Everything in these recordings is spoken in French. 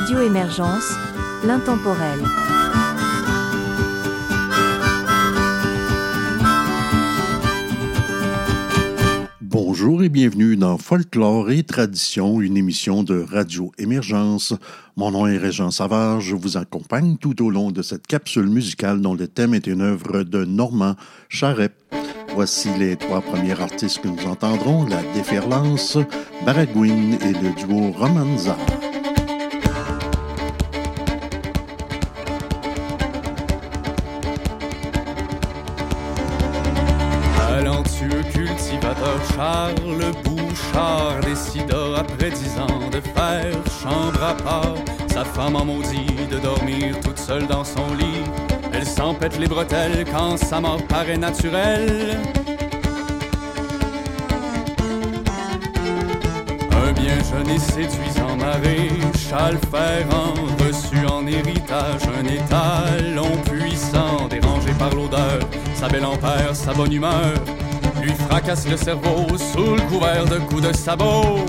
Radio Émergence, l'intemporel. Bonjour et bienvenue dans Folklore et Tradition, une émission de Radio Émergence. Mon nom est Régent Savard, je vous accompagne tout au long de cette capsule musicale dont le thème est une œuvre de Normand Charret. Voici les trois premiers artistes que nous entendrons, la Déferlance, Baragouine et le duo Romanza. Sa femme en maudit de dormir toute seule dans son lit. Elle s'en pète les bretelles quand sa mort paraît naturelle. Un bien jeune et séduisant mari, Charles Ferrand, reçu en héritage un étalon puissant, dérangé par l'odeur, sa belle ampère, sa bonne humeur, lui fracasse le cerveau sous le couvert de coups de sabot.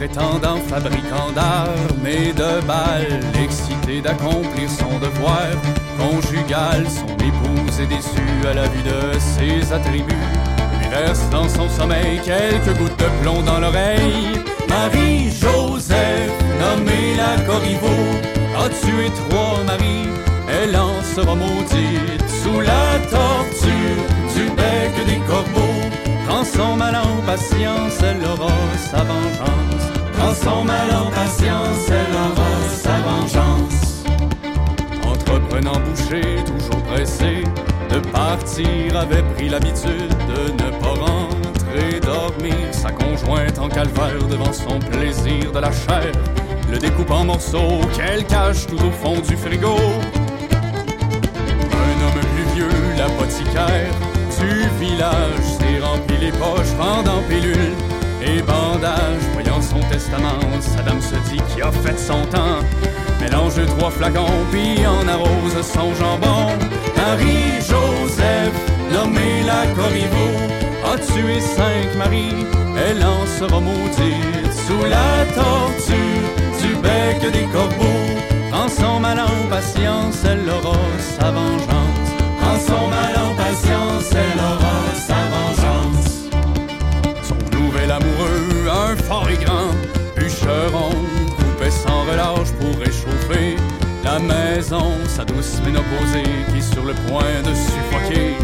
Prétendant, fabricant d'armes et de balles, excité d'accomplir son devoir conjugal, son épouse est déçue à la vue de ses attributs. Lui verse dans son sommeil quelques gouttes de plomb dans l'oreille. Marie-Joseph, nommée la Corriveau, a tué trois maris, elle en sera maudite sous la torture du bec des corbeaux. Quand son mal en patience, elle aura sa vengeance. Son mal en patience, elle aura sa vengeance. Entreprenant boucher, toujours pressé de partir, avait pris l'habitude de ne pas rentrer dormir. Sa conjointe en calvaire devant son plaisir de la chair, le découpe en morceaux qu'elle cache tout au fond du frigo. Un homme plus vieux, l'apothicaire du village, s'est rempli les poches pendant pilule et bandage. Son testament, dame se dit qu'il a fait son temps. Mélange trois flacons, puis en arrose son jambon. Marie-Joseph, nommée la Corriveau, a tué cinq maris, elle en sera maudite sous la torture du bec des corbeaux. En son mal en patience, elle aura sa vengeance. En son mal en patience, elle aura sa vengeance. Son nouvel amoureux, un fort et grand bûcheron, coupait sans relâche pour réchauffer la maison. Sa douce ménopausée qui sur le point de suffoquer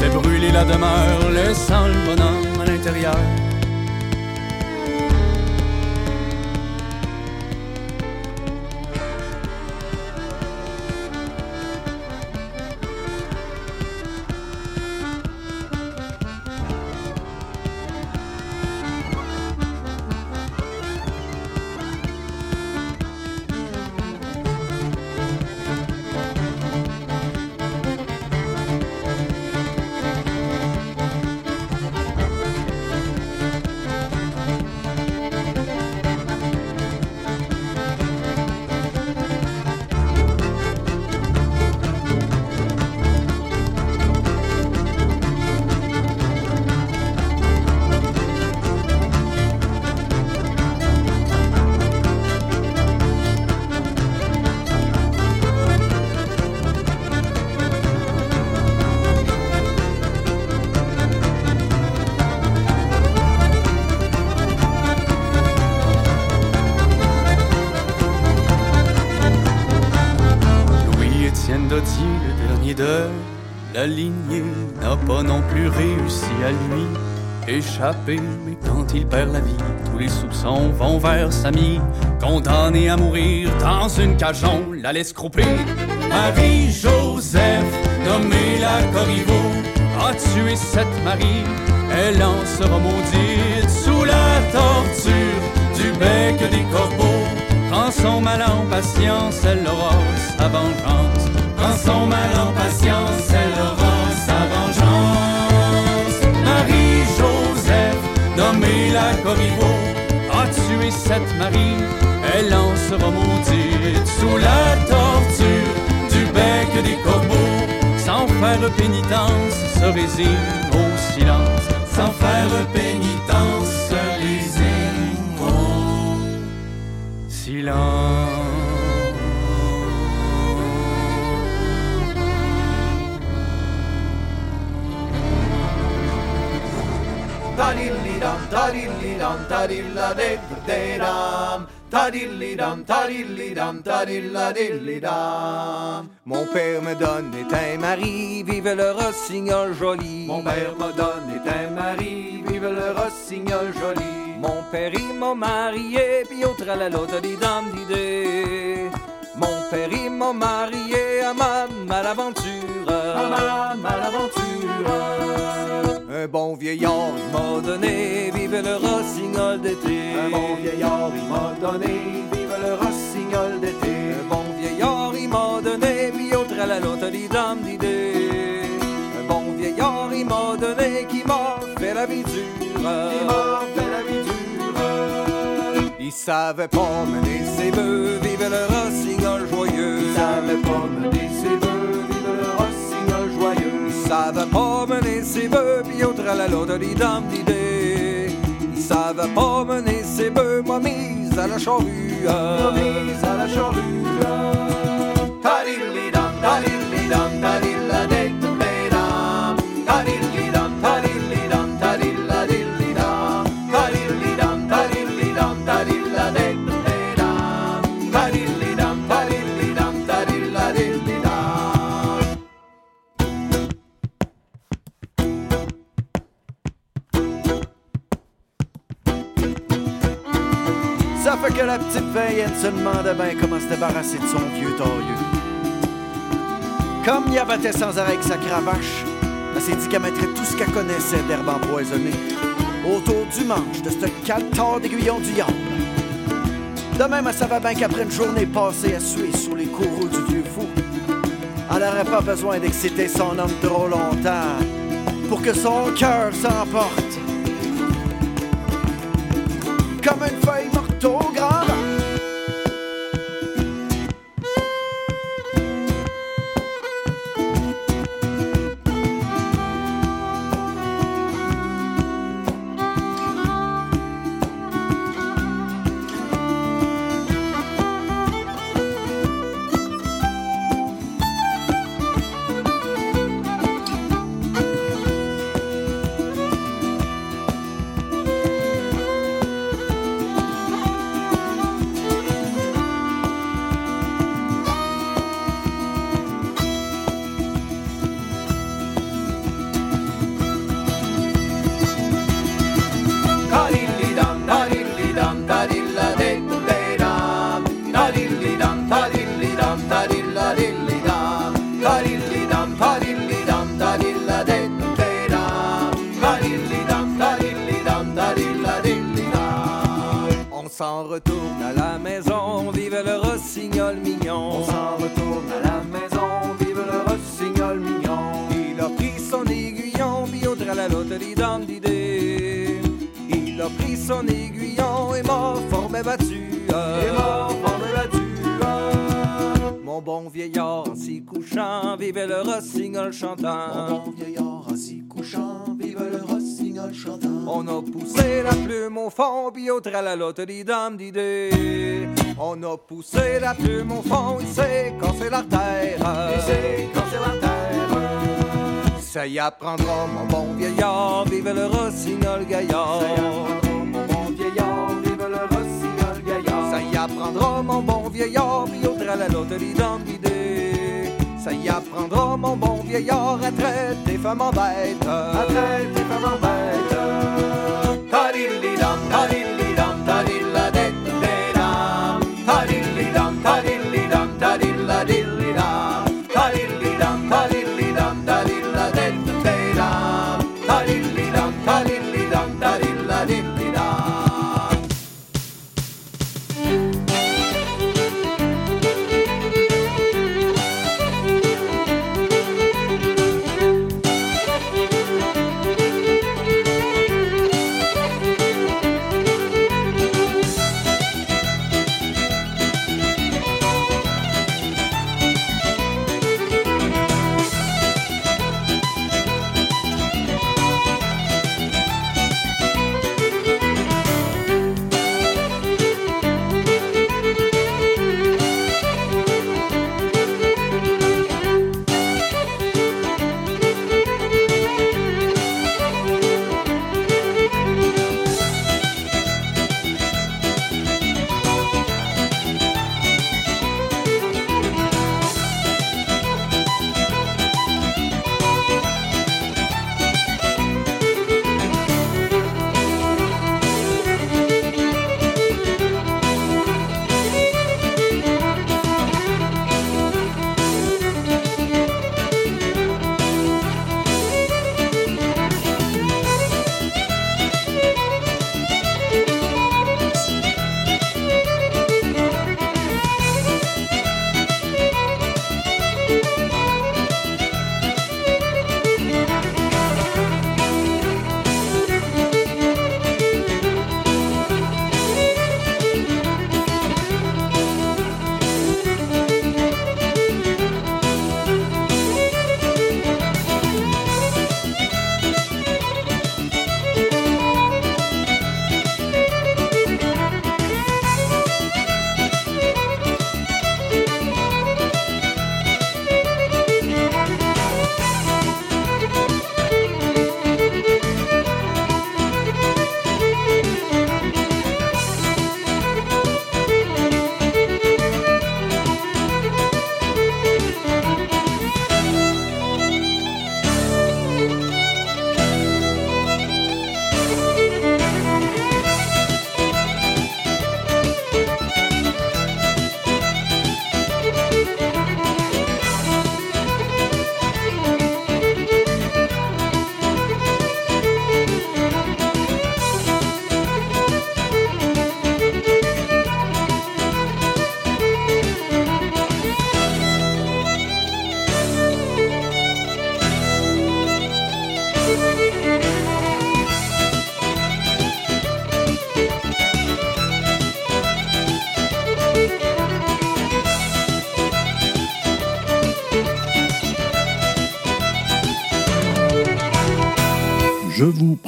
fait brûler la demeure, laissant le bonhomme à l'intérieur. Plus réussi à lui échapper. Mais quand il perd la vie, tous les soupçons vont vers Samy, condamné à mourir dans une cage, on la laisse crouper. Marie-Joseph, nommée la Corriveau, a tué sept maris, elle en sera maudite sous la torture du bec des corbeaux. Quand son mal en patience, elle aura sa vengeance. Quand son mal en patience, elle aura la Corriveau, a tué sept maris, elle en sera maudite sous la torture du bec des corbeaux. Sans faire faire pénitence, se résigne au silence. Sans faire pénitence, se résigne au silence. Mon père me donne un mari, vive le rossignol joli. Mon père me donne un mari, vive le rossignol joli. Mon père il m'a marié, puis au tralala dam d'idée. Mon père il m'a marié à ma malaventure. À ma malaventure. Un bon vieillard il m'a donné, vive le rossignol d'été. Un bon vieillard il m'a donné, vive le rossignol d'été. Un bon vieillard il m'a donné, puis au tralala dam d'idée. Un bon vieillard il m'a donné, qui m'a fait la vie dure. Il m'a fait la vie dure. Il savait pas mener ses bœufs, vive le rossignol joyeux. Il savait pas mener ses bœufs, savait pas mener ses bœufs, puis au tralala dam d'idée. Il savait pas mener ses bœufs, m'a mise à la charrue. Mise à la charrue. Tadillidam, Ça fait que la petite veillenne se demandait bien comment se débarrasser de son vieux tailleux. Comme il abattait sans arrêt avec sa cravache, elle s'est dit qu'elle mettrait tout ce qu'elle connaissait d'herbe empoisonnée autour du manche de ce caltar d'aiguillon du diable. De même, elle savait bien qu'après une journée passée à suer sur les courroux du vieux fou, elle n'aurait pas besoin d'exciter son homme trop longtemps pour que son cœur s'emporte. Comme une feuille photographie au tralala dam d'idée. On a poussé la plume au fond, il s'est cassé l'artère. Et c'est quand c'est la terre. Ça y apprendra, mon bon vieillard, vive le rossignol gaillard. Ça y apprendra, mon bon vieillard, vive le rossignol gaillard. Ça y apprendra, mon bon vieillard, puis au tralala dam d'idée. Ça y apprendra, mon bon vieillard, à traiter femmes en bêtes. À traiter comme un bête. Tadillidam,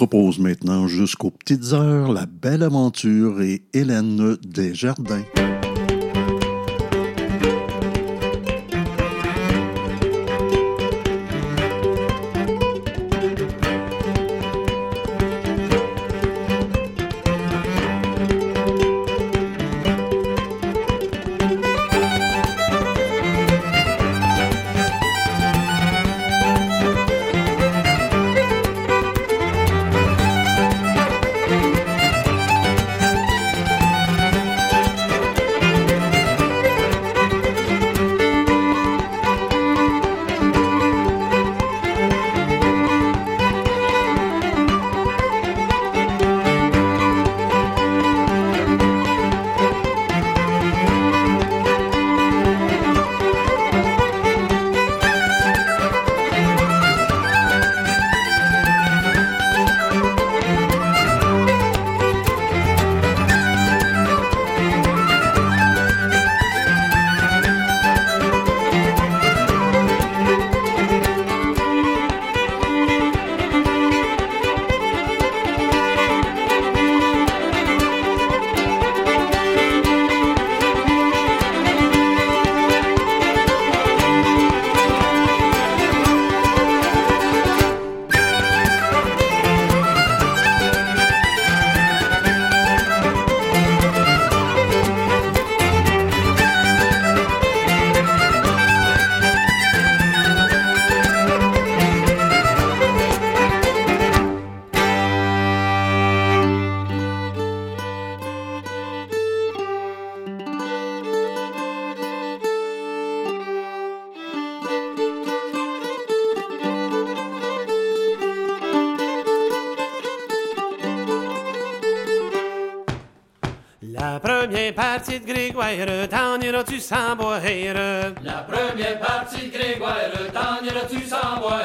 propose maintenant jusqu'aux petites heures La Belle Aventure et Hélène Desjardins. T'en iras-tu sans boire? La première partie de Grégoire, t'en iras-tu sans boire?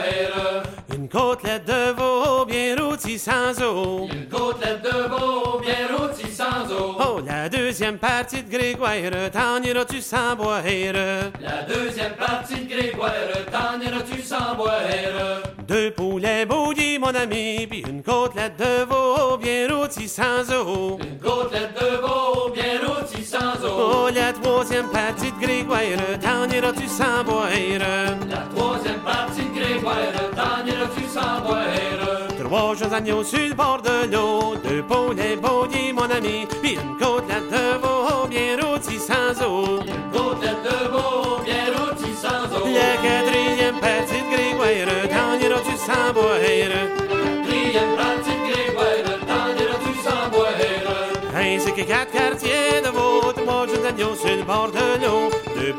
Une côtelette de veau bien rôtie sans eau. Une côtelette de veau bien rôtie sans eau. Oh, la deuxième partie de Grégoire, t'en iras-tu sans boire? La deuxième partie de Grégoire, t'en iras-tu sans boire? Deux poulets bouillis, mon ami, puis une côtelette de veau bien rôtie sans eau. Une côtelette de veau bien rôtie sans eau. Oh, la troisième partie de Grégoire, t'en iras-tu sans boire? La troisième partie de Grégoire, t'en iras-tu sans boire? Trois jeunes agneaux sur le bord de l'eau, deux poulets bouillis, mon ami, puis une côtelette de veau bien rôtie sans eau. Une côtelette de veau La quatrième partie de Grégoire, t'en iras-tu sans boire? La quatrième partie de Grégoire, t'en iras-tu sans boire? Ainsi que quatre quartiers de trois jeunes agneaux sur le bord de l'eau, deux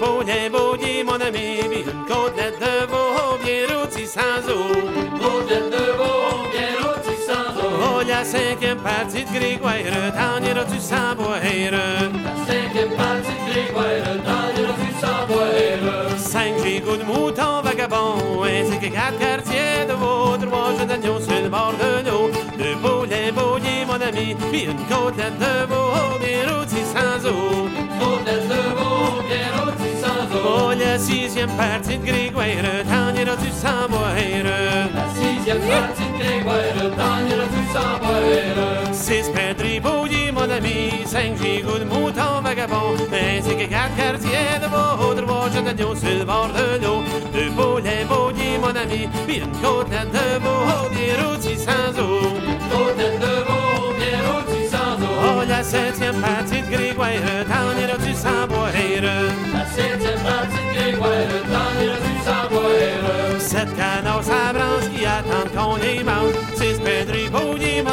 mon ami, puis une côtelette de veau bien rôtie sans eau. Une côtelette de veau bien rôtie sans eau. Oh, la cinquième partie de Grégoire, t'en iras-tu sans boire? La cinquième partie de Grégoire, t'en? Cinq gigots de moutons vagabonds, ainsi que quatre quartiers de veau, trois jeunes agneaux sur le bord de l'eau, deux poulets bouillis, mon ami, puis une côtelette de veau bien rôtie sans eau. Côtelette de veau bien rôtie la sixième partie de Grégoire, t'en iras-tu sans boire? La sixième partie de Grégoire, t'en iras-tu sans boire? Six perdrix bouillis, mon ami, cinq gigots de moutons vagabonds, ainsi que quatre quartiers de veau, trois jeunes agneaux sur le bord de l'eau, deux poulets bouillis, mon ami, puis une côtelette de veau bien rôtie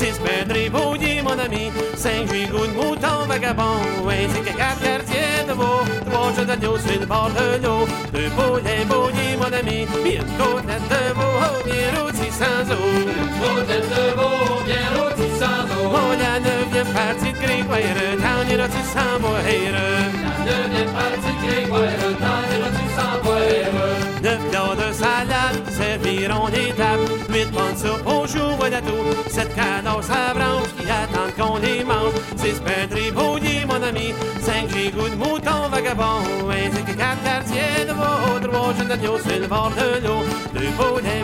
Six pères tribaudiers, mon ami, cinq gigots de moutons vagabonds, ainsi que quatre quartiers de veau, trois jeux d'agneau sur le bord de l'eau, deux poulets mon ami, puis une côtelette de veau, oh, bien rôti sans eau. Une côtelette de veau, bien rôti sans eau. Oh, mon vient partir de Grégoire, t'en iras-tu sans boire? La neuvième partie de Grégoire, t'en iras-tu sans boire? Neuf plats de salade serviront des tables. Huit bonnes soupes au jour à la tour. Sept cadavres à branche qui attendent qu'on les mange. C'est un triboulier, mon ami, cinq gigots de moutons vagabonds, ainsi que quatre quartiers de veau, trois jeunes agneaux sur le bord de l'eau, deux poulets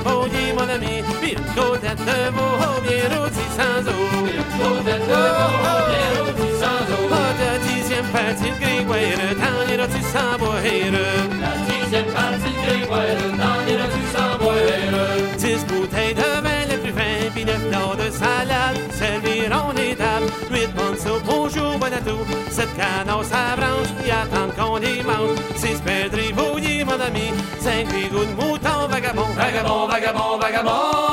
mon ami, puis une de veau oh, bien rôti sans eau. Une côtette de veau oh, bien rôti sans eau. Oh, dixième partie de grégoire, dans les rôtis sans boire. La dixième partie de grégoire, dans les rôtis sans boire. Dix bouteilles de vin le plus fin, puis neuf plats de salade, servis 8 bonnes bonjour, bon atout. 7 canards, sa branche, qui attendent qu'on les mange. 6 perdrix, bouillis, mon ami. 5 bigots de mouton, vagabond, vagabond, vagabond, vagabond.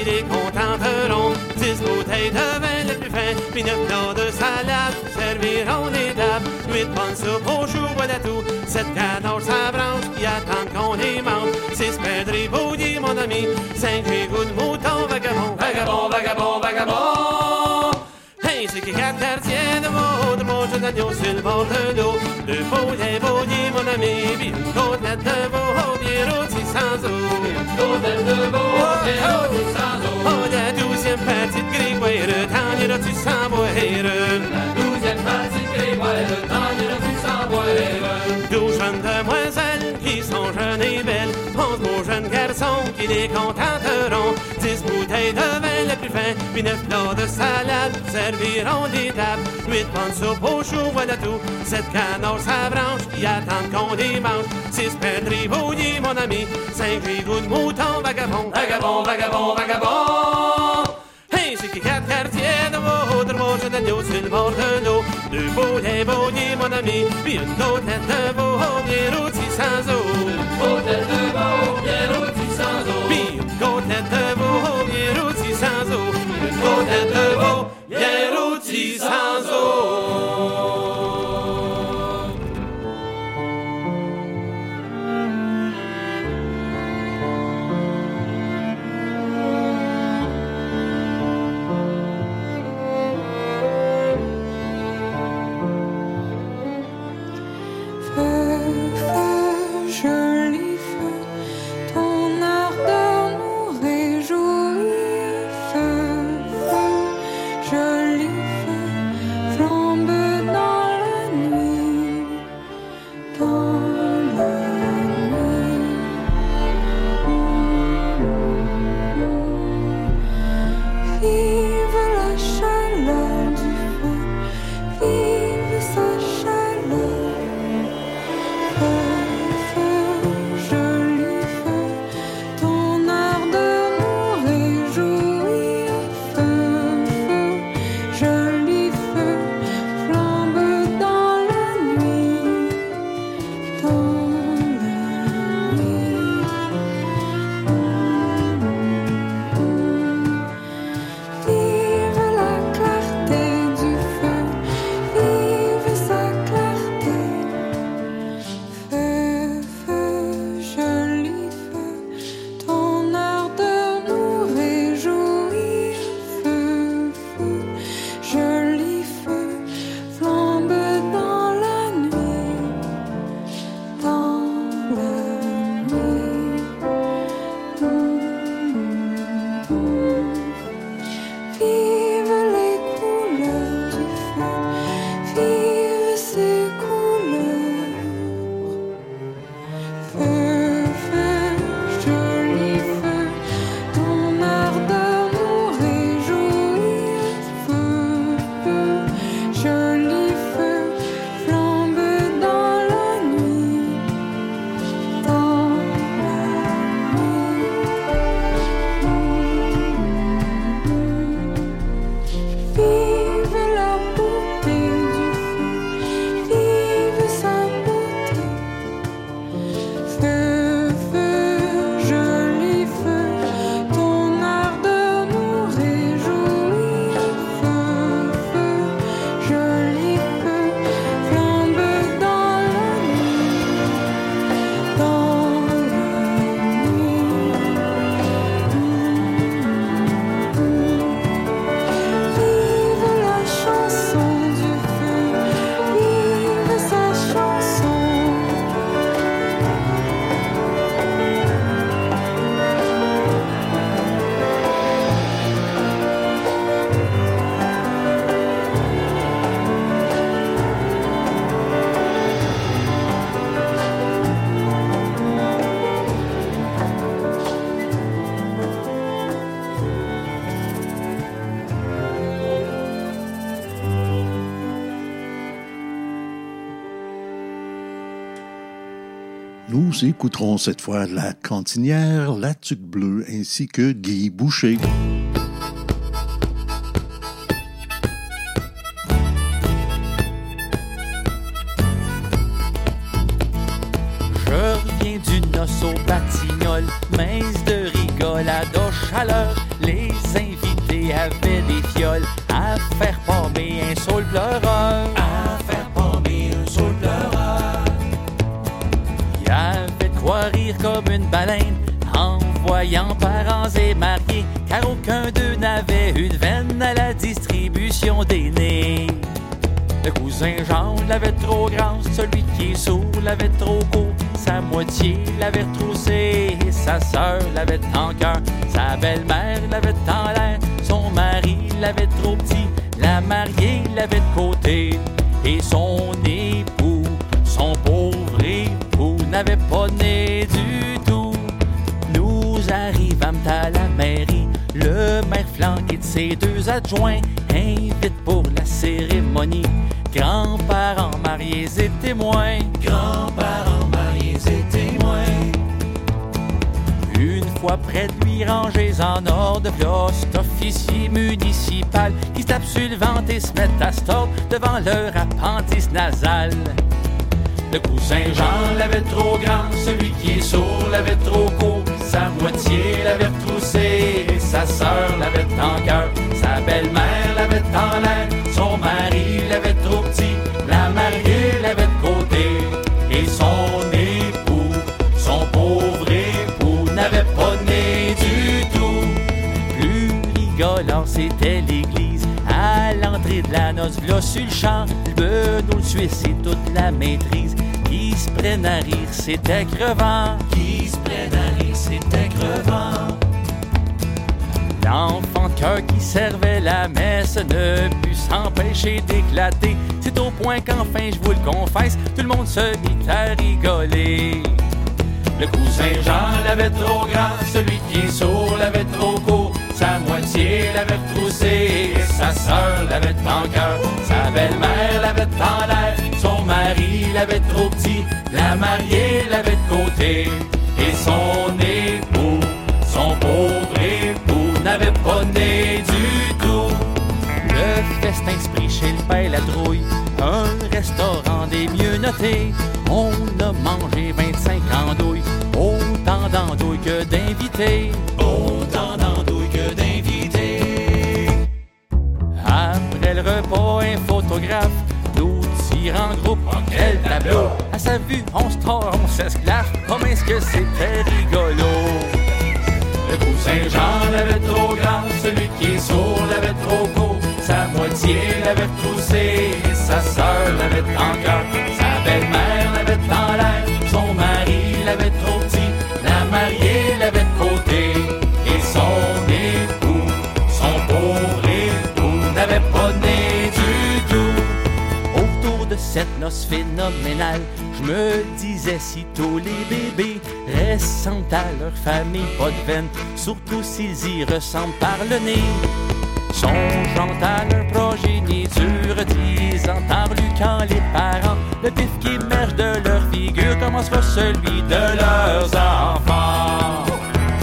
Garçons qui les contenteront. Dix bouteilles de vin les plus fins, puis neuf de salade serviront les tables. Huit bonnes soupes au chou à tout. Sept canards à branche qui attendent qu'on les mange. Six perdrix bouillis, mon ami. Cinq gigots de mouton vagabond. Vagabond, vagabond, vagabond. C'est qui quatre quartiers de veau, jeunes d'agneau sur le de poulets bouillis, mon ami, une côtelette de veau, bien rôti sans eau. De veau, bien rôti sans eau. Oh, la douzième Grégoire, t'en iras-tu sans? La douzième Grégoire, t'en iras-tu sans boire? Jeunes demoiselles qui sont jeunes et belles, onze beaux jeunes garçons qui les contenteront. De vin puis neuf plats de salade serviront des tables. Huit bonnes soupes au chou, voilà tout. Sept canards à branche qui attendent qu'on les mange. Six bouillis, mon ami. Cinq gigots de mouton vagabond. Vagabond, vagabond, vagabond. Hey, c'est qui quatre quartiers de de veau, jeunes d'agneau sur le bord de l'eau. Deux poulets bouillis, mon ami, puis une côtelette de veau, bien rôti sans eau. Côtelette de veau, bien rôti sans eau. Puis une côtelette de veau, Côtelette de sans. Nous écouterons cette fois la cantinière, la tuque bleue ainsi que Guy Boucher. Comme une baleine en voyant parents et mariés, car aucun d'eux n'avait une veine à la distribution des nez. Le cousin Jean l'avait trop grand, celui qui est sourd l'avait trop court, sa moitié l'avait retroussé, et sa sœur l'avait en cœur, sa belle-mère l'avait en l'air, son mari l'avait trop petit, la mariée l'avait de côté, et son époux, son pauvre n'avait pas né du tout. Nous arrivâmes à la mairie, le maire flanqué de ses deux adjoints invite pour la cérémonie. Grands-parents mariés et témoins. Grands-parents mariés et témoins. Une fois près de lui, rangés en ordre cloche, officier municipal qui se tapent sur le ventre et se mettent à stop devant leur appendice nasal. Le cousin Jean l'avait trop grand, celui qui est sourd l'avait trop court, sa moitié l'avait retroussé, et sa sœur l'avait en cœur, sa belle-mère l'avait en l'air, son mari l'avait trop petit, la mariée l'avait de côté, et son époux, son pauvre époux, n'avait pas né du tout. Plus rigolant, c'était l'église. L'entrée de la noce, là sur le champ, le le Suisse et toute la maîtrise. Qui se prennent à rire, c'était crevant. Qui se prennent à rire, c'était crevant. L'enfant de cœur qui servait la messe ne put s'empêcher d'éclater. C'est au point qu'enfin, je vous le confesse, tout le monde se mit à rigoler. Le cousin Jean l'avait trop grand, celui qui est sourd l'avait trop court, sa moitié l'avait retroussé, sœur l'avait en cœur, sa belle-mère l'avait en l'air, son mari l'avait trop petit, la mariée l'avait de côté, et son époux, son pauvre époux, n'avait pas né du tout. Le festin se chez le père la drouille, un restaurant des mieux notés. On a mangé 25 andouilles, autant d'andouilles que d'invités. En groupe. Quel tableau! À sa vue, on se tord, on s'esclave. Comment est-ce que c'était rigolo? Le cousin Jean l'avait trop grand, celui qui est sourd l'avait trop court, sa moitié l'avait retroussé, et sa sœur l'avait en noce je me disais si tous les bébés ressemblent à leur famille, pas de veine, surtout s'ils y ressemblent par le nez. Songeant à leur progéniture, disant par lui quand les parents, le pif qui émerge de leur figure commencera celui de leurs enfants?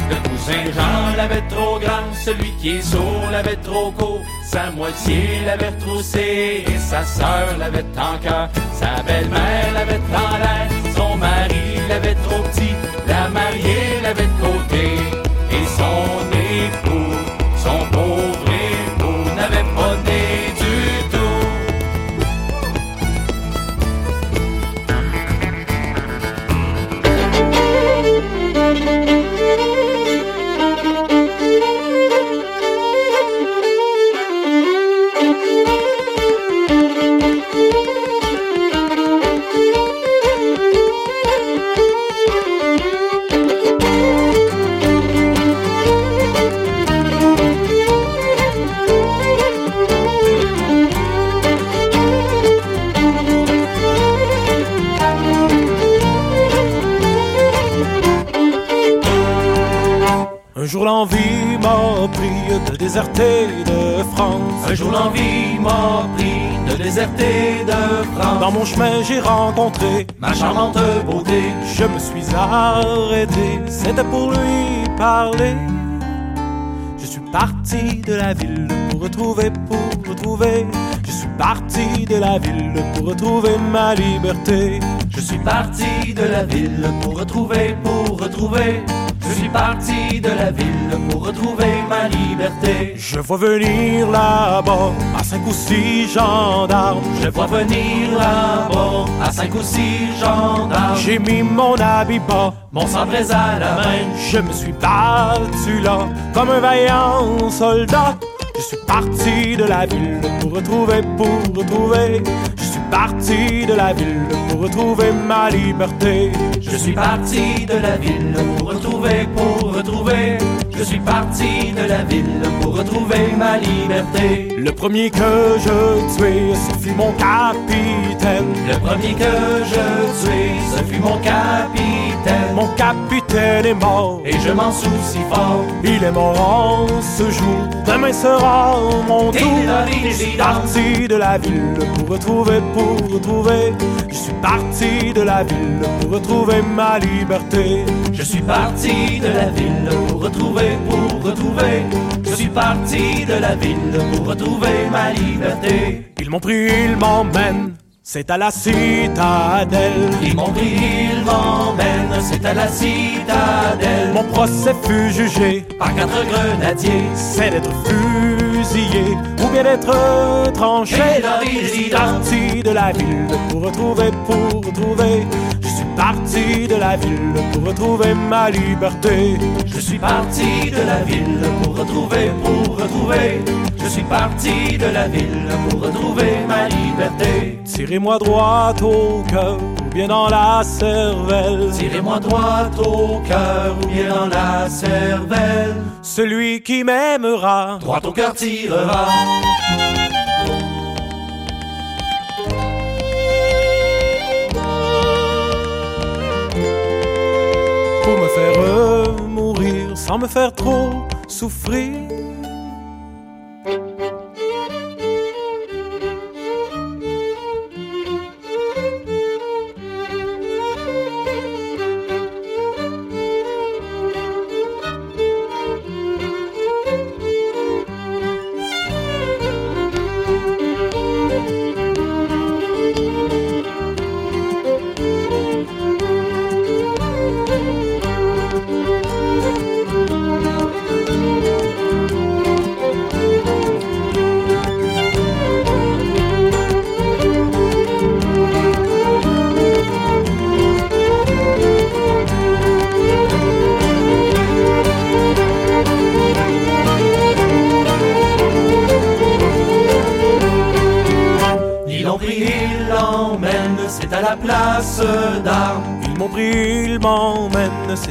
Le cousin Jean l'avait trop grand, celui qui est sourd l'avait trop court, sa moitié l'avait retroussé, et sa sœur l'avait en cœur, sa belle-mère l'avait en l'air, son mari l'avait trop c'était pour lui parler. Je suis parti de la ville pour retrouver, pour retrouver. Je suis parti de la ville pour retrouver ma liberté. Je suis parti de la ville pour retrouver, pour retrouver. Je suis parti de la ville pour retrouver ma liberté. Je vois venir là-bas à cinq ou six gendarmes. Je vois venir là-bas à cinq ou six gendarmes. J'ai mis mon habit bas, mon sabre à la main. Je me suis battu là comme un vaillant soldat. Je suis parti de la ville pour retrouver, pour retrouver. Je suis parti de la ville pour retrouver ma liberté. Je suis parti de la ville pour retrouver, pour retrouver. Je suis parti de la ville pour retrouver ma liberté. Le premier que je tuai, ce fut mon capitaine. Le premier que je tuai, ce fut mon capitaine. Mon capitaine est mort et je m'en soucie fort. Il est mort en ce jour, demain sera mon tour. Je suis parti de la ville pour retrouver, pour retrouver. Je suis parti de la ville pour retrouver ma liberté. Je suis parti de la ville pour retrouver, pour retrouver. Je suis parti de la ville pour retrouver ma liberté. Ils m'ont pris, ils m'emmènent. C'est à la citadelle. Ils m'ont pris, ils m'emmènent. C'est à la citadelle. Mon procès fut jugé par quatre grenadiers. C'est d'être fusillé ou bien d'être tranché. Je suis parti de la ville pour retrouver, pour retrouver. Je suis parti de la ville pour retrouver ma liberté. Je suis parti de la ville pour retrouver, pour retrouver. Je suis parti de la ville pour retrouver ma liberté. Tirez-moi droit au cœur ou bien dans la cervelle. Tirez-moi droit au cœur ou bien dans la cervelle. Celui qui m'aimera, droit au cœur tirera. Faire mourir sans me faire trop souffrir.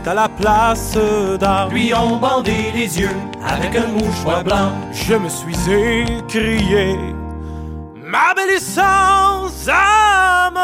À la place d'armes. Lui ont bandé les yeux avec un mouchoir blanc. Je me suis écrié, ma belle sans âme.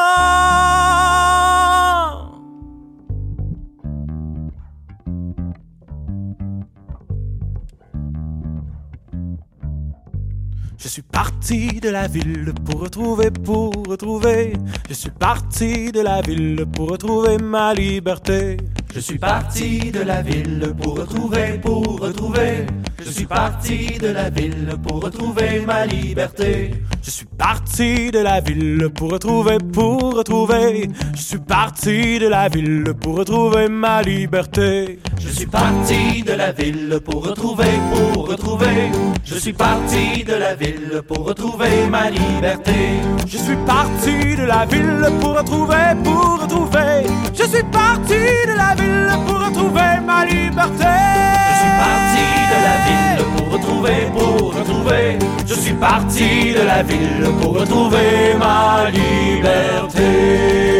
Je suis parti de la ville pour retrouver, pour retrouver. Je suis parti de la ville pour retrouver ma liberté. Je suis parti de la ville pour retrouver, pour retrouver. Je suis parti de la ville pour retrouver ma liberté. Je suis parti de la ville pour retrouver, pour retrouver. Je suis parti de la ville pour retrouver ma liberté. Je suis parti de la ville pour retrouver, pour retrouver. Je suis parti de la ville pour retrouver ma liberté. Je suis parti de la ville pour retrouver, pour retrouver. Je suis parti de la ville pour retrouver ma liberté. Je suis parti de la ville pour retrouver, pour retrouver. Je suis parti de la ville pour retrouver ma liberté.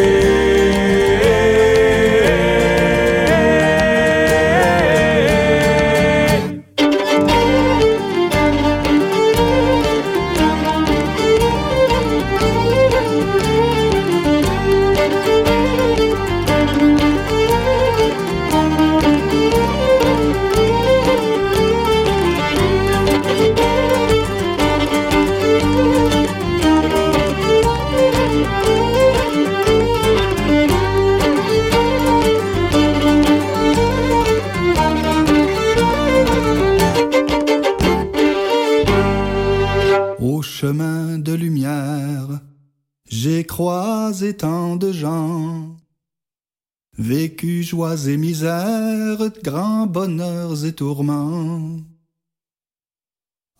Joies et misères, grands bonheurs et tourments.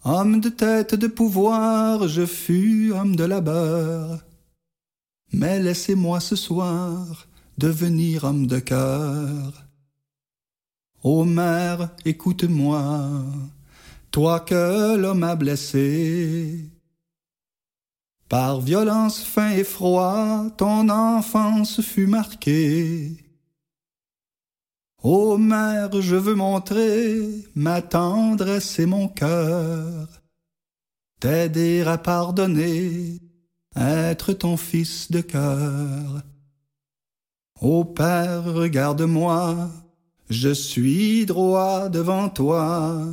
Homme de tête de pouvoir, je fus homme de labeur. Mais laissez-moi ce soir devenir homme de cœur. Ô mère, écoute-moi, toi que l'homme a blessé. Par violence, faim et froid, ton enfance fut marquée. Ô mère, je veux montrer ma tendresse et mon cœur, t'aider à pardonner, être ton fils de cœur. Ô Père, regarde-moi, je suis droit devant toi.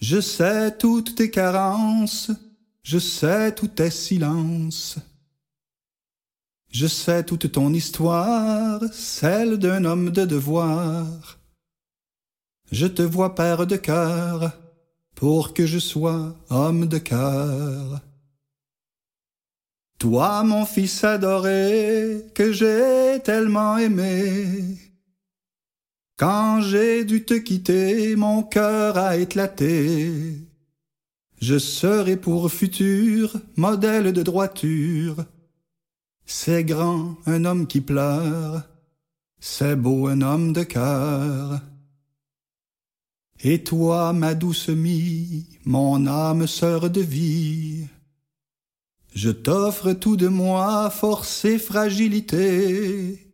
Je sais toutes tes carences, je sais tous tes silences. Je sais toute ton histoire, celle d'un homme de devoir. Je te vois père de cœur, pour que je sois homme de cœur. Toi, mon fils adoré, que j'ai tellement aimé. Quand j'ai dû te quitter, mon cœur a éclaté. Je serai pour futur modèle de droiture c'est grand un homme qui pleure, c'est beau un homme de cœur. Et toi, ma douce mie, mon âme sœur de vie, je t'offre tout de moi, force et fragilité.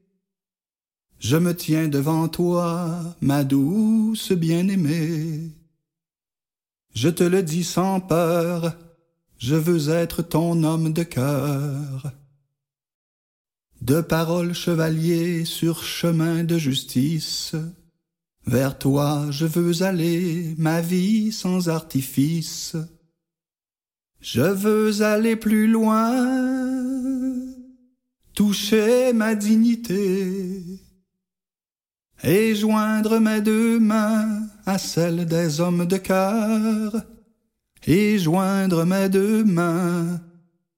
Je me tiens devant toi, ma douce bien-aimée. Je te le dis sans peur, je veux être ton homme de cœur de paroles chevalier sur chemin de justice. Vers toi je veux aller, ma vie sans artifice. Je veux aller plus loin, toucher ma dignité et joindre mes deux mains à celles des hommes de cœur et joindre mes deux mains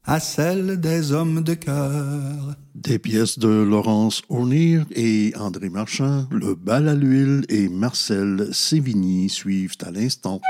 à celles des hommes de cœur. Des pièces de Laurence O'Neill et André Marchand, Le bal à l'huile et Marcel Sévigny suivent à l'instant.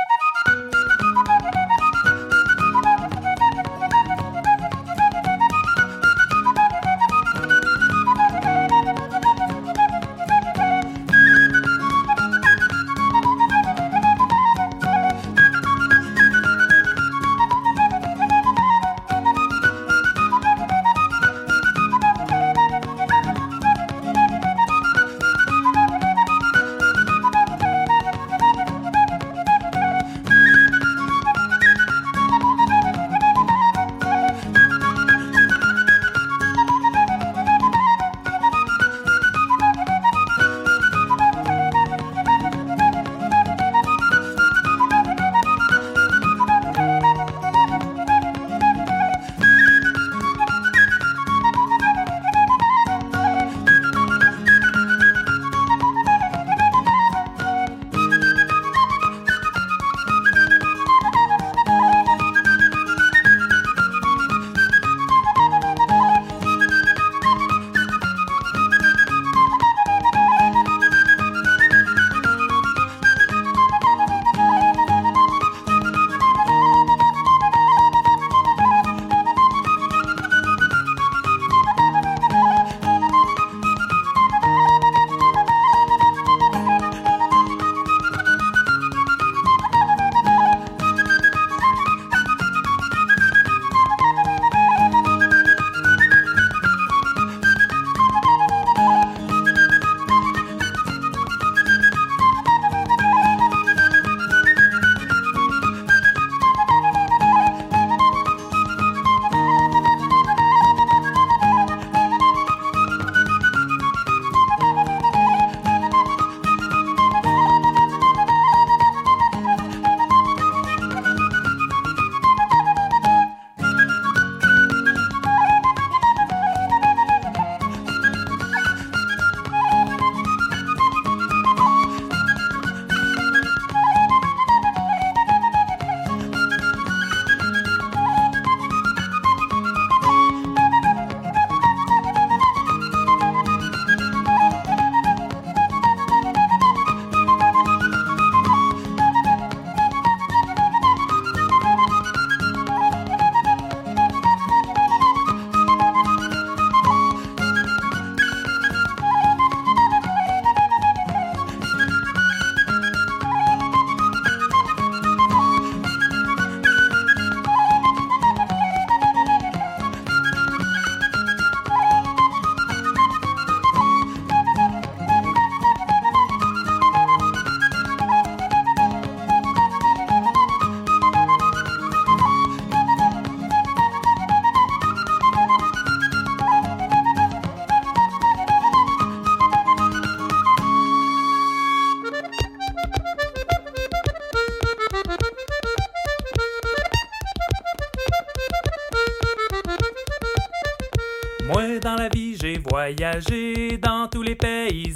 pays.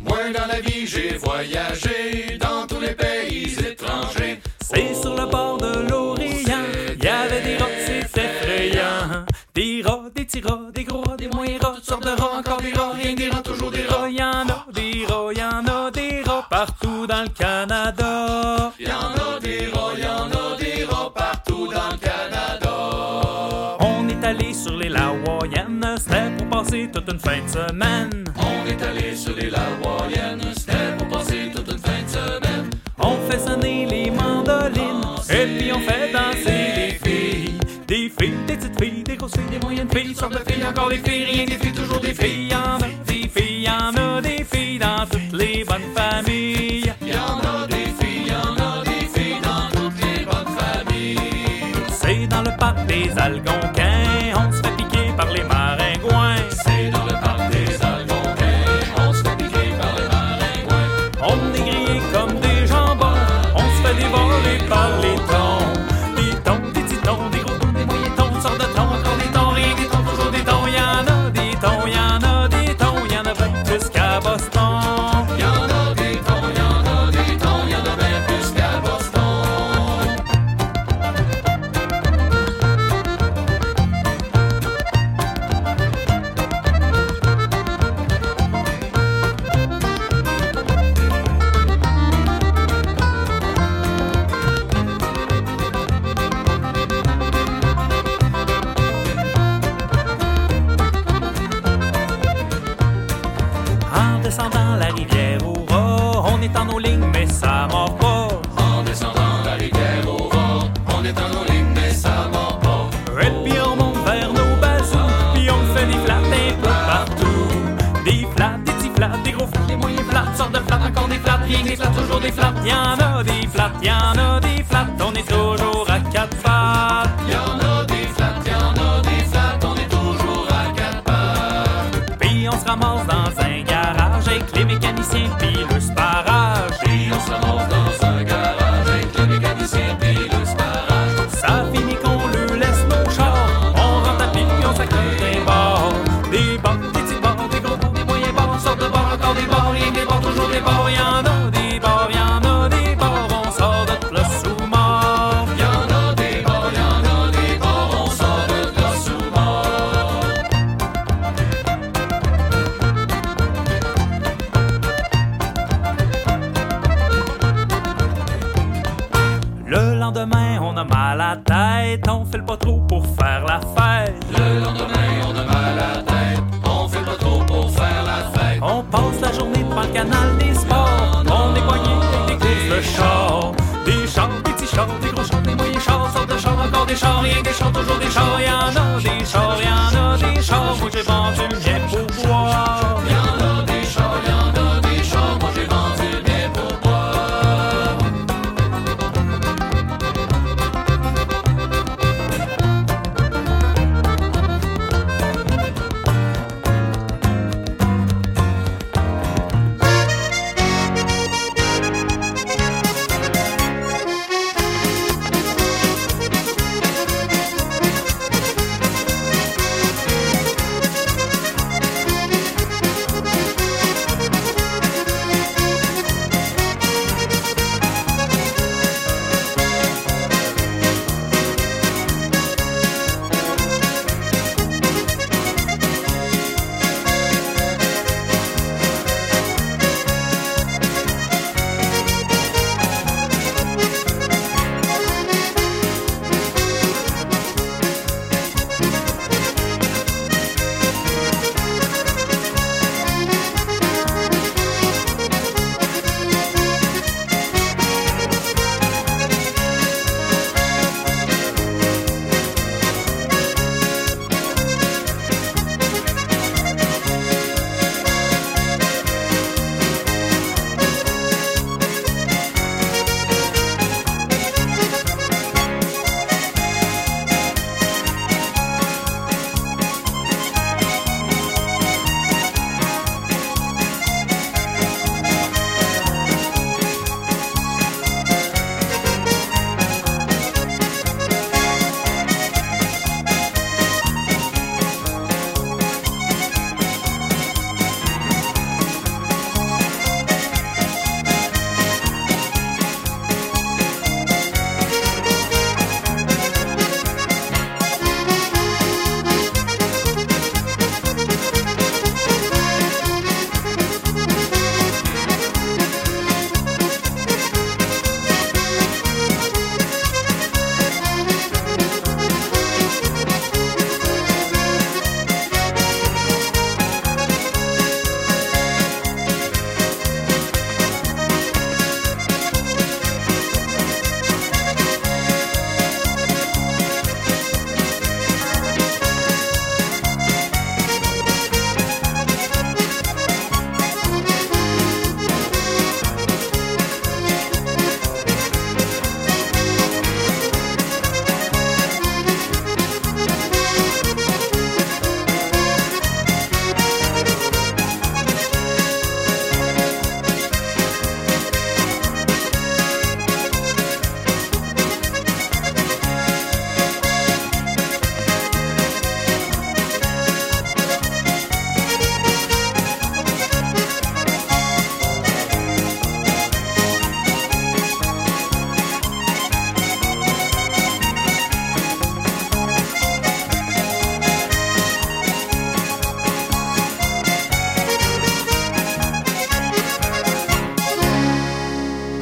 Moi, dans la vie, j'ai voyagé dans tous les pays étrangers. C'est sur le bord de l'Orient, il y avait des rats, c'est effrayant. Des rats, des petits des gros rats, des moyens rats, toutes sortes de rats, encore des rats, rien des rats, toujours des rats. Y en a des rats, y en a des rats partout dans le Canada. Y en a des rats, y en a des rats partout dans le Canada. On est allé sur les Lawayan, c'était pour passer toute une fin de semaine. encore des filles, rien des filles, toujours des filles. tête, on fait le pas trop pour faire la fête. Le lendemain, on a mal à la tête, on fait le pas trop pour faire la fête. On passe la journée devant le canal des sports, on est poigné avec des crises de chars. Des chars, des petits chars, des gros chars, des moyens chars, sortes de chars, encore des chars, rien des chars, toujours des chars. Y'en a des chars, y'en a des chars, moi j'ai vendu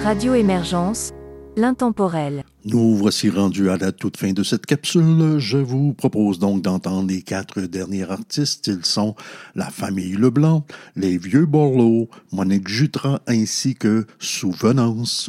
Radio Émergence, l'intemporel. Nous voici rendus à la toute fin de cette capsule. Je vous propose donc d'entendre les quatre derniers artistes. Ils sont la famille Leblanc, les Vieux Borloo, Monique Jutras ainsi que Souvenance.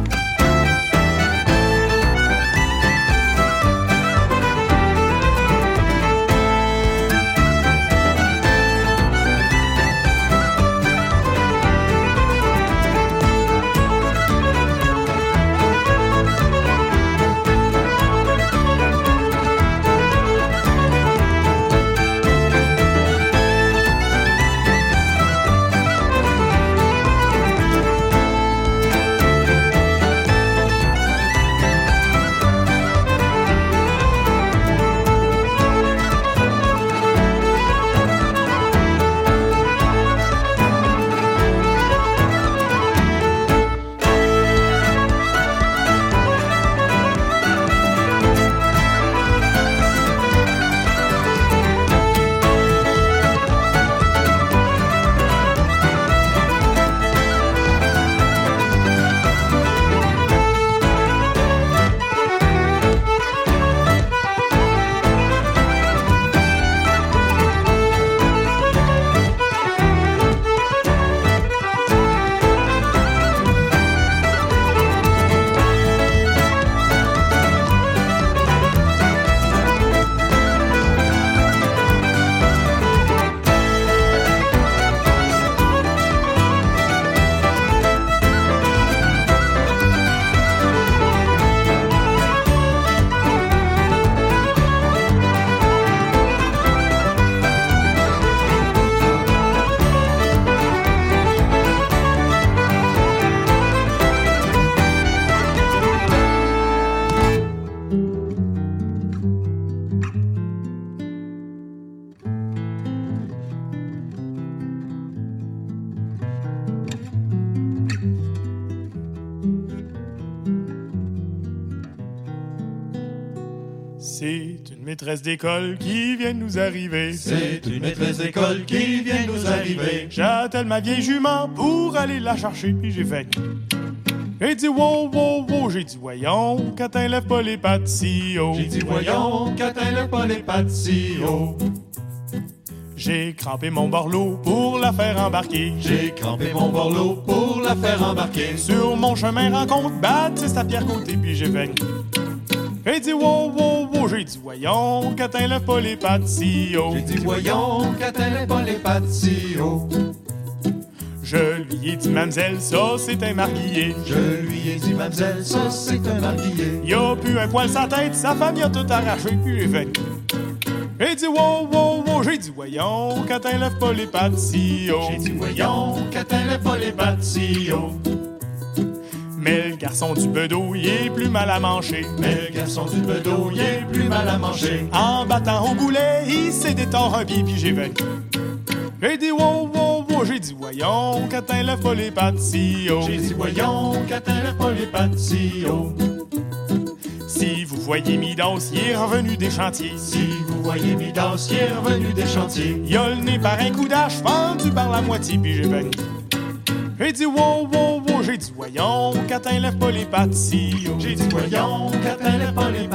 maîtresse d'école qui vient de nous arriver. C'est une maîtresse d'école qui vient de nous arriver. J'attelle ma vieille jument pour aller la chercher, puis j'ai fait. J'ai dit wow, wow, wow, j'ai dit voyons, quand lève pas les pattes si haut. J'ai dit voyons, quand lève pas les pattes si haut. J'ai crampé mon borloo pour la faire embarquer. J'ai crampé mon borloo pour la faire embarquer. Sur mon chemin rencontre Baptiste à Pierre Côté, puis j'ai fait. J'ai dit wow, wow, wow, j'ai dit voyons, quand lève pas les haut. J'ai dit voyons, quand lève pas les haut. Je lui ai dit, mademoiselle, ça c'est un marguillier. Je lui ai dit, mademoiselle, ça c'est un marguillier. Il a plus un poil sa tête, sa femme y a tout arraché, puis j'ai fait. J'ai dit wow, wow, wow, j'ai dit voyons, quand lève pas les haut. J'ai dit voyons, quand lève pas les haut. Mais le garçon du bedeau, il est plus mal à manger. Mais le garçon du bedeau, il est plus mal à manger. En battant au boulet, il s'est détort un pied, puis j'ai fait. J'ai dit wow, wow, wow, j'ai dit voyons, quand lève pas les. J'ai dit voyons, quand lève pas les si vous voyez Midas, il est revenu des chantiers. Si vous voyez Midas, il est revenu des chantiers. Il a le nez par un coup d'âge, fendu par la moitié, puis j'ai fait. J'ai dit wow, wow, wow, j'ai dit voyons, quand lève pas les haut. J'ai dit voyons, quand lève pas les.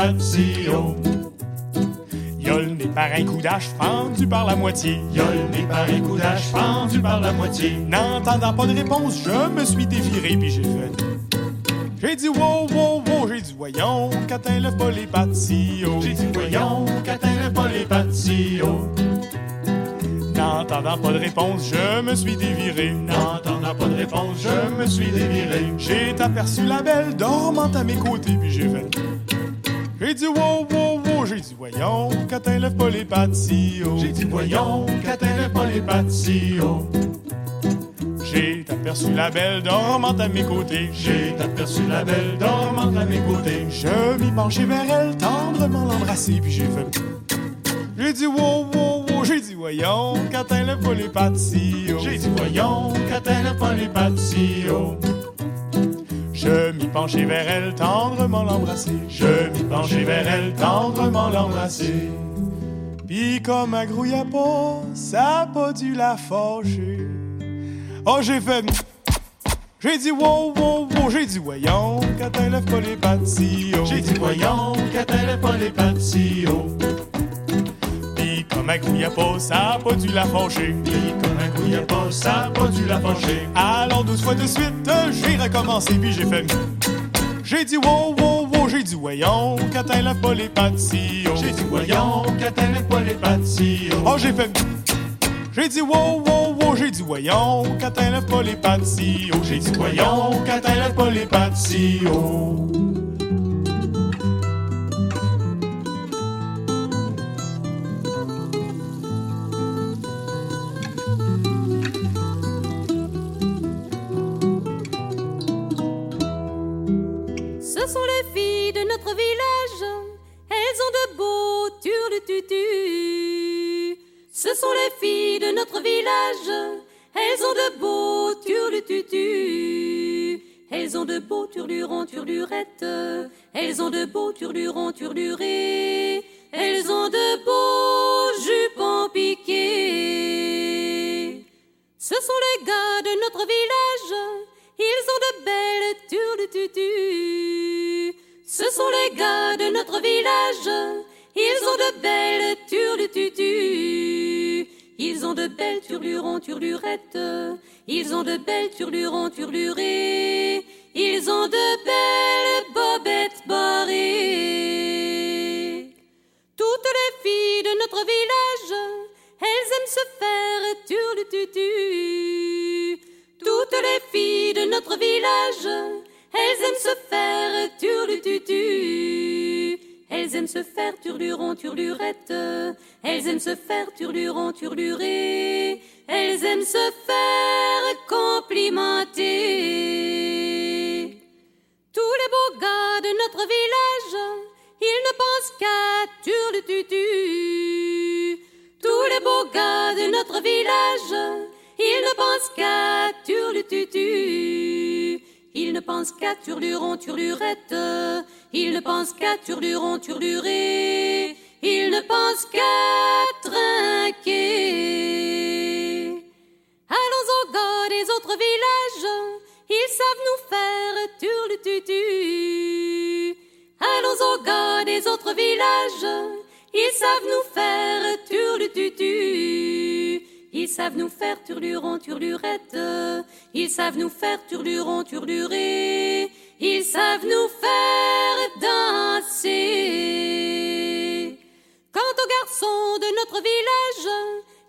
Il a le nez par un coup d'âge, fendu par la moitié. Le nez par un coup d'âge, fendu par la moitié. N'entendant pas de réponse, je me suis déviré, puis j'ai fait. J'ai dit wow, wow, wow, j'ai dit voyons, quand lève pas les si haut. J'ai dit voyons, quand lève pas les haut. N'entendant pas de réponse, je me suis déviré. N'entendant pas de réponse, je me suis déviré. J'ai aperçu la belle dormant à mes côtés, puis j'ai fait. J'ai dit wow, wow, wow, j'ai dit voyons, quand elle pas les. J'ai dit voyons, quand elle pas les. J'ai aperçu la belle dormant à mes côtés. J'ai aperçu la belle dormant à mes côtés. Je m'y penchai vers elle, tendrement l'embrasser, puis j'ai fait. J'ai dit wow, wow, wow, j'ai dit voyons, quand elle lève pas les haut. J'ai dit voyons, quand elle lève pas les haut. Je m'y penchai vers elle, tendrement l'embrasser. Je m'y penchai vers elle, tendrement l'embrasser. Puis comme elle grouillait pas, ça a pas dû la fâcher. Oh, j'ai fait. J'ai dit wow, wow, wow, j'ai dit voyons, quand elle lève pas les haut. J'ai dit voyons, quand elle lève pas les. Puis comme elle grouillait pas, ça a pas dû la fâcher. Comme elle grouillait pas, ça a pas dû la fâcher. Alors douze fois de suite, j'ai recommencé, puis j'ai fait. J'ai dit wow, wow, wow, j'ai dit voyons, quand elle lève pas les haut. J'ai dit voyons, quand elle lève pas les haut. Oh, j'ai fait. J'ai dit wow, wow, wow, j'ai dit voyons, quand elle lève pas les haut. J'ai dit voyons, quand elle lève pas les pattes Ce sont les filles de notre village, elles ont de beaux turlututus. Elles ont de beaux turlurons, turlurettes, elles ont de beaux turlurons, turlurés. Elles ont de beaux jupons piqués. Ce sont les gars de notre village, ils ont de belles turlututus. Ce sont les gars de notre village, ils ont de belles turlututus. Ils ont de belles turlurons, turlurettes, ils ont de belles turlurons, turlurés. Ils ont de belles bobettes barrées. Toutes les filles de notre village, elles aiment se faire turlututu. Toutes les filles de notre village, elles aiment se faire turlututu. Elles aiment se faire turluron, turlurette. Elles aiment se faire turluron, turluré. Elles aiment se faire complimenter. Tous les beaux gars de notre village, ils ne pensent qu'à turlututu. Tous les beaux gars de notre village, ils ne pensent qu'à turlututu. Ils ne pensent qu'à turluron, turlurette. Ils ne pensent qu'à turluron, turluré. Ils ne pensent qu'à trinquer. Allons aux gars des autres villages, ils savent nous faire turlututu. Allons aux gars des autres villages, ils savent nous faire turlututu. Ils savent nous faire turluron, turlurette. Ils savent nous faire turluron, turluré ils savent nous faire danser. Quant aux garçons de notre village,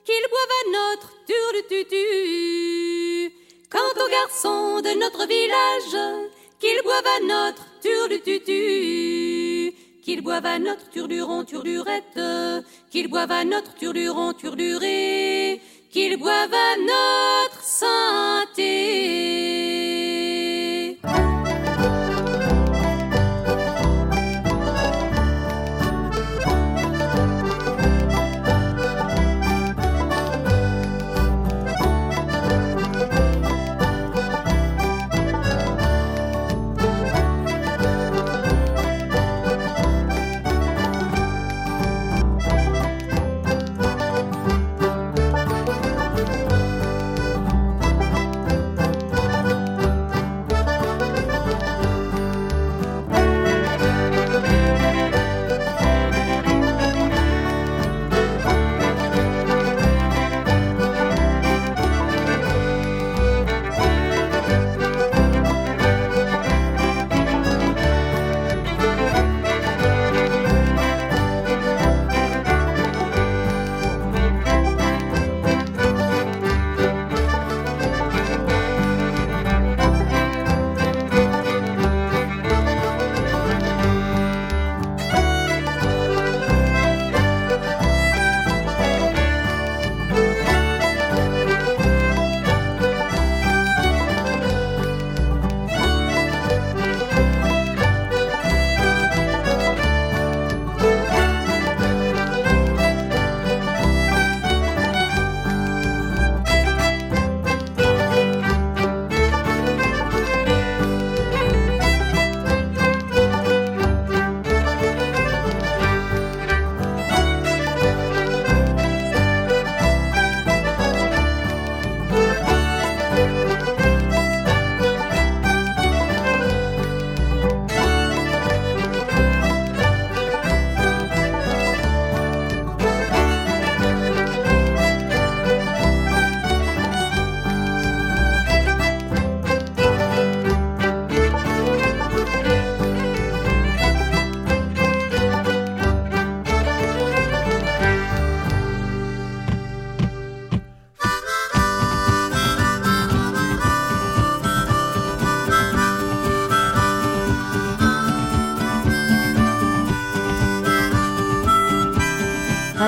qu'ils boivent à notre turlututu. Quant aux garçons de notre village, qu'ils boivent à notre turlututu. Qu'ils boivent à notre turluron, turdurette. Qu'ils boivent à notre turluron, turduré. Qu'ils boivent à notre santé.